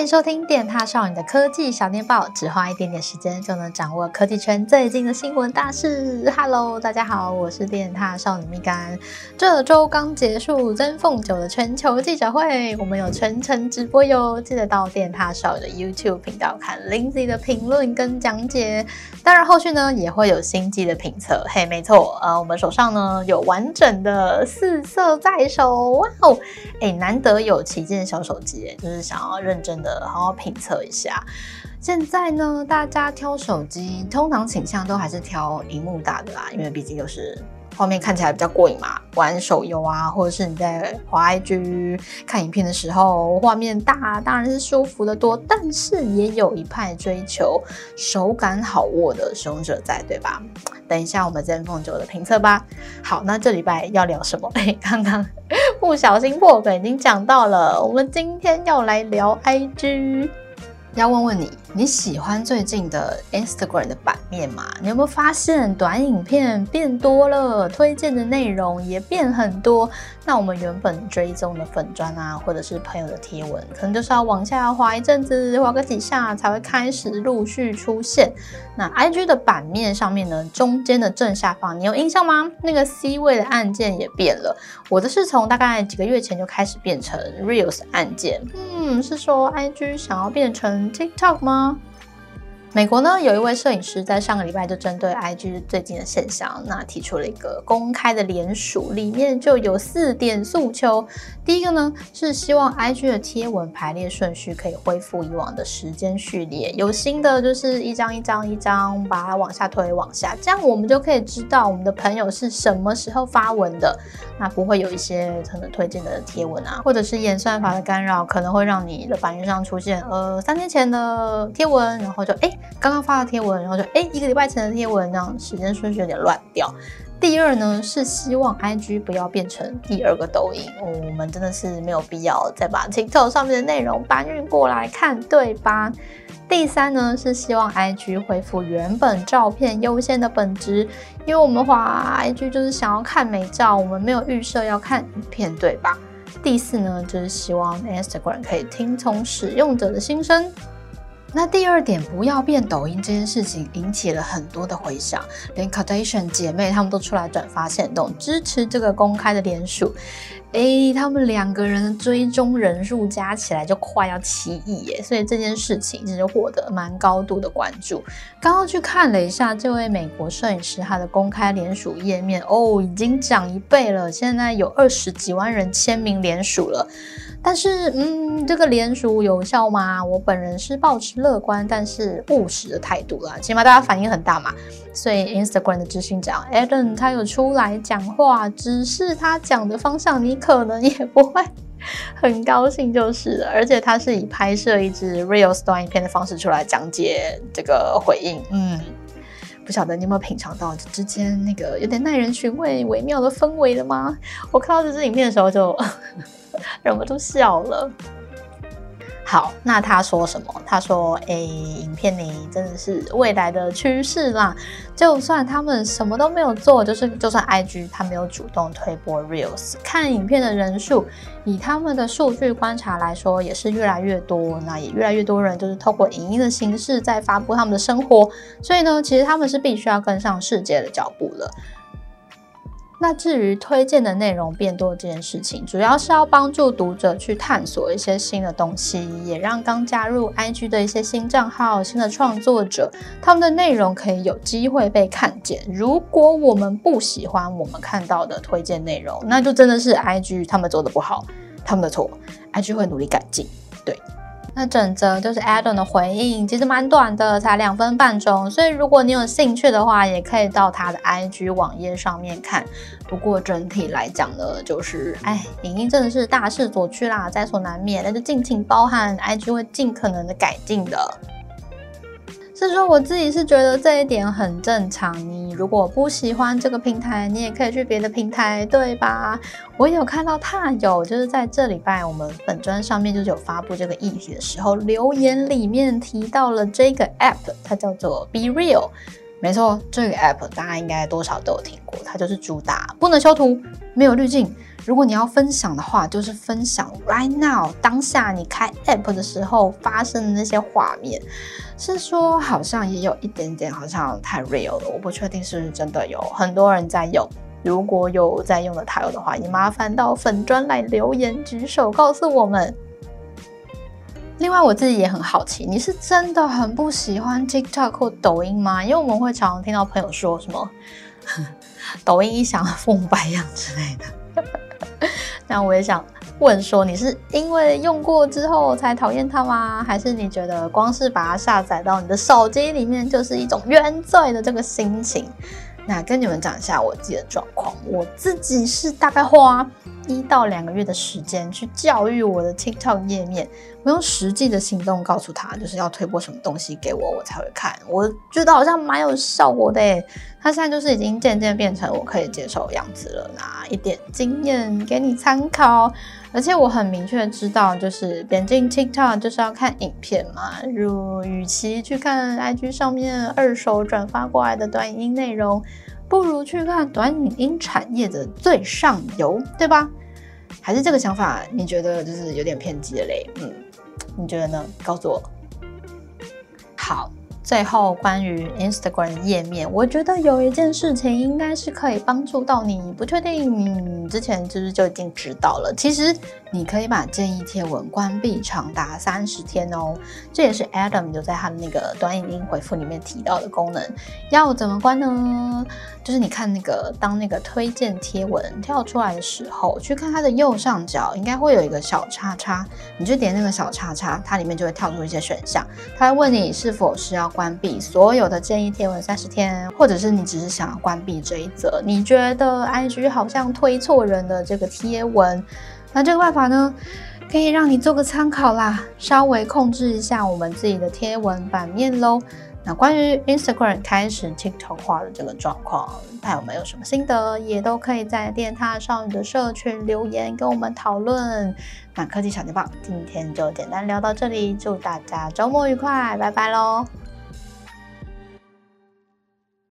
欢迎收听电踏少女的科技小电报，只花一点点时间就能掌握科技圈最近的新闻大事。Hello，大家好，我是电踏少女蜜柑。这周刚结束真凤九的全球记者会，我们有全程直播哟，记得到电踏少女的 YouTube 频道看 Lindsay 的评论跟讲解。当然后续呢也会有新机的评测。嘿，没错，呃，我们手上呢有完整的四色在手，哇哦，哎，难得有旗舰小手机，就是想要认真。的好好评测一下。现在呢，大家挑手机通常倾向都还是挑荧幕大的啦，因为毕竟就是画面看起来比较过瘾嘛。玩手游啊，或者是你在滑 IG 看影片的时候，画面大当然是舒服的多。但是也有一派追求手感好握的使用者在，对吧？等一下我们 ZenFone 9的评测吧。好，那这礼拜要聊什么？哎，刚刚。不小心破梗已经讲到了，我们今天要来聊 IG。要问问你，你喜欢最近的 Instagram 的版面吗？你有没有发现短影片变多了，推荐的内容也变很多？那我们原本追踪的粉砖啊，或者是朋友的贴文，可能就是要往下滑一阵子，滑个几下才会开始陆续出现。那 IG 的版面上面呢，中间的正下方，你有印象吗？那个 C 位的按键也变了。我的是从大概几个月前就开始变成 Reels 按键。嗯，是说 IG 想要变成 TikTok 吗？な。美国呢，有一位摄影师在上个礼拜就针对 IG 最近的现象，那提出了一个公开的联署，里面就有四点诉求。第一个呢，是希望 IG 的贴文排列顺序可以恢复以往的时间序列，有新的就是一张一张一张把它往下推往下，这样我们就可以知道我们的朋友是什么时候发文的，那不会有一些可能推荐的贴文啊，或者是演算法的干扰，可能会让你的版面上出现呃三天前的贴文，然后就哎。诶刚刚发的贴文，然后就哎，一个礼拜前的贴文，这样时间顺序有点乱掉。第二呢，是希望 IG 不要变成第二个抖音，我们真的是没有必要再把 TikTok 上面的内容搬运过来看，对吧？第三呢，是希望 IG 恢复原本照片优先的本质，因为我们滑 IG 就是想要看美照，我们没有预设要看影片，对吧？第四呢，就是希望 Instagram 可以听从使用者的心声。那第二点，不要变抖音这件事情引起了很多的回响，连 Kardashian 姐妹她们都出来转发限动支持这个公开的联署。诶，他们两个人的追踪人数加起来就快要七亿耶，所以这件事情其实获得蛮高度的关注。刚刚去看了一下这位美国摄影师他的公开联署页面，哦，已经涨一倍了，现在有二十几万人签名联署了。但是，嗯，这个联署有效吗？我本人是抱持乐观但是务实的态度啦，起码大家反应很大嘛。所以，Instagram 的执行长 Adam 他有出来讲话，只是他讲的方向你可能也不会 很高兴就是了。而且他是以拍摄一支 Reels 短影片的方式出来讲解这个回应，嗯，不晓得你有没有品尝到这之间那个有点耐人寻味、微妙的氛围了吗？我看到这支影片的时候就。忍不住笑了。好，那他说什么？他说：“哎，影片里真的是未来的趋势啦。就算他们什么都没有做，就是就算 IG 他没有主动推播 Reels，看影片的人数，以他们的数据观察来说，也是越来越多。那也越来越多人就是透过影音的形式在发布他们的生活。所以呢，其实他们是必须要跟上世界的脚步了。”那至于推荐的内容变多这件事情，主要是要帮助读者去探索一些新的东西，也让刚加入 IG 的一些新账号、新的创作者，他们的内容可以有机会被看见。如果我们不喜欢我们看到的推荐内容，那就真的是 IG 他们做的不好，他们的错，IG 会努力改进。对。那整则就是 Adam 的回应，其实蛮短的，才两分半钟，所以如果你有兴趣的话，也可以到他的 IG 网页上面看。不过整体来讲呢，就是哎，影音真的是大势所趋啦，在所难免，那就敬请包涵，IG 会尽可能的改进的。是说我自己是觉得这一点很正常。你如果不喜欢这个平台，你也可以去别的平台，对吧？我有看到他有就是在这礼拜我们本专上面就是有发布这个议题的时候，留言里面提到了这个 app，它叫做 Be Real。没错，这个 app 大家应该多少都有听过，它就是主打不能修图，没有滤镜。如果你要分享的话，就是分享 right now 当下你开 app 的时候发生的那些画面。是说好像也有一点点，好像太 real 了，我不确定是不是真的有很多人在用。如果有在用的台友的话，也麻烦到粉专来留言举手告诉我们。另外，我自己也很好奇，你是真的很不喜欢 TikTok 或抖音吗？因为我们会常常听到朋友说什么 抖音一响，父母白养之类的。那我也想问说，你是因为用过之后才讨厌它吗？还是你觉得光是把它下载到你的手机里面，就是一种原罪的这个心情？那跟你们讲一下我自己的状况，我自己是大概花一到两个月的时间去教育我的 TikTok 页面，我用实际的行动告诉他，就是要推播什么东西给我，我才会看。我觉得好像蛮有效果的诶，它现在就是已经渐渐变成我可以接受的样子了，那一点经验给你参考。而且我很明确知道，就是点进 TikTok 就是要看影片嘛。如与其去看 IG 上面二手转发过来的短影音内容，不如去看短影音产业的最上游，对吧？还是这个想法，你觉得就是有点偏激了嘞？嗯，你觉得呢？告诉我。好。最后，关于 Instagram 页面，我觉得有一件事情应该是可以帮助到你。不确定你之前是不是就已经知道了？其实你可以把建议贴文关闭长达三十天哦。这也是 Adam 就在他的那个短影音回复里面提到的功能。要怎么关呢？就是你看那个当那个推荐贴文跳出来的时候，去看它的右上角，应该会有一个小叉叉，你就点那个小叉叉，它里面就会跳出一些选项，它会问你是否是要关。闭所有的建议贴文三十天，或者是你只是想要关闭这一则，你觉得 IG 好像推错人的这个贴文，那这个办法呢，可以让你做个参考啦，稍微控制一下我们自己的贴文版面喽。那关于 Instagram 开始 TikTok 化的这个状况，大家有没有什么心得，也都可以在电塔少女的社群留言跟我们讨论。那科技小电报今天就简单聊到这里，祝大家周末愉快，拜拜喽。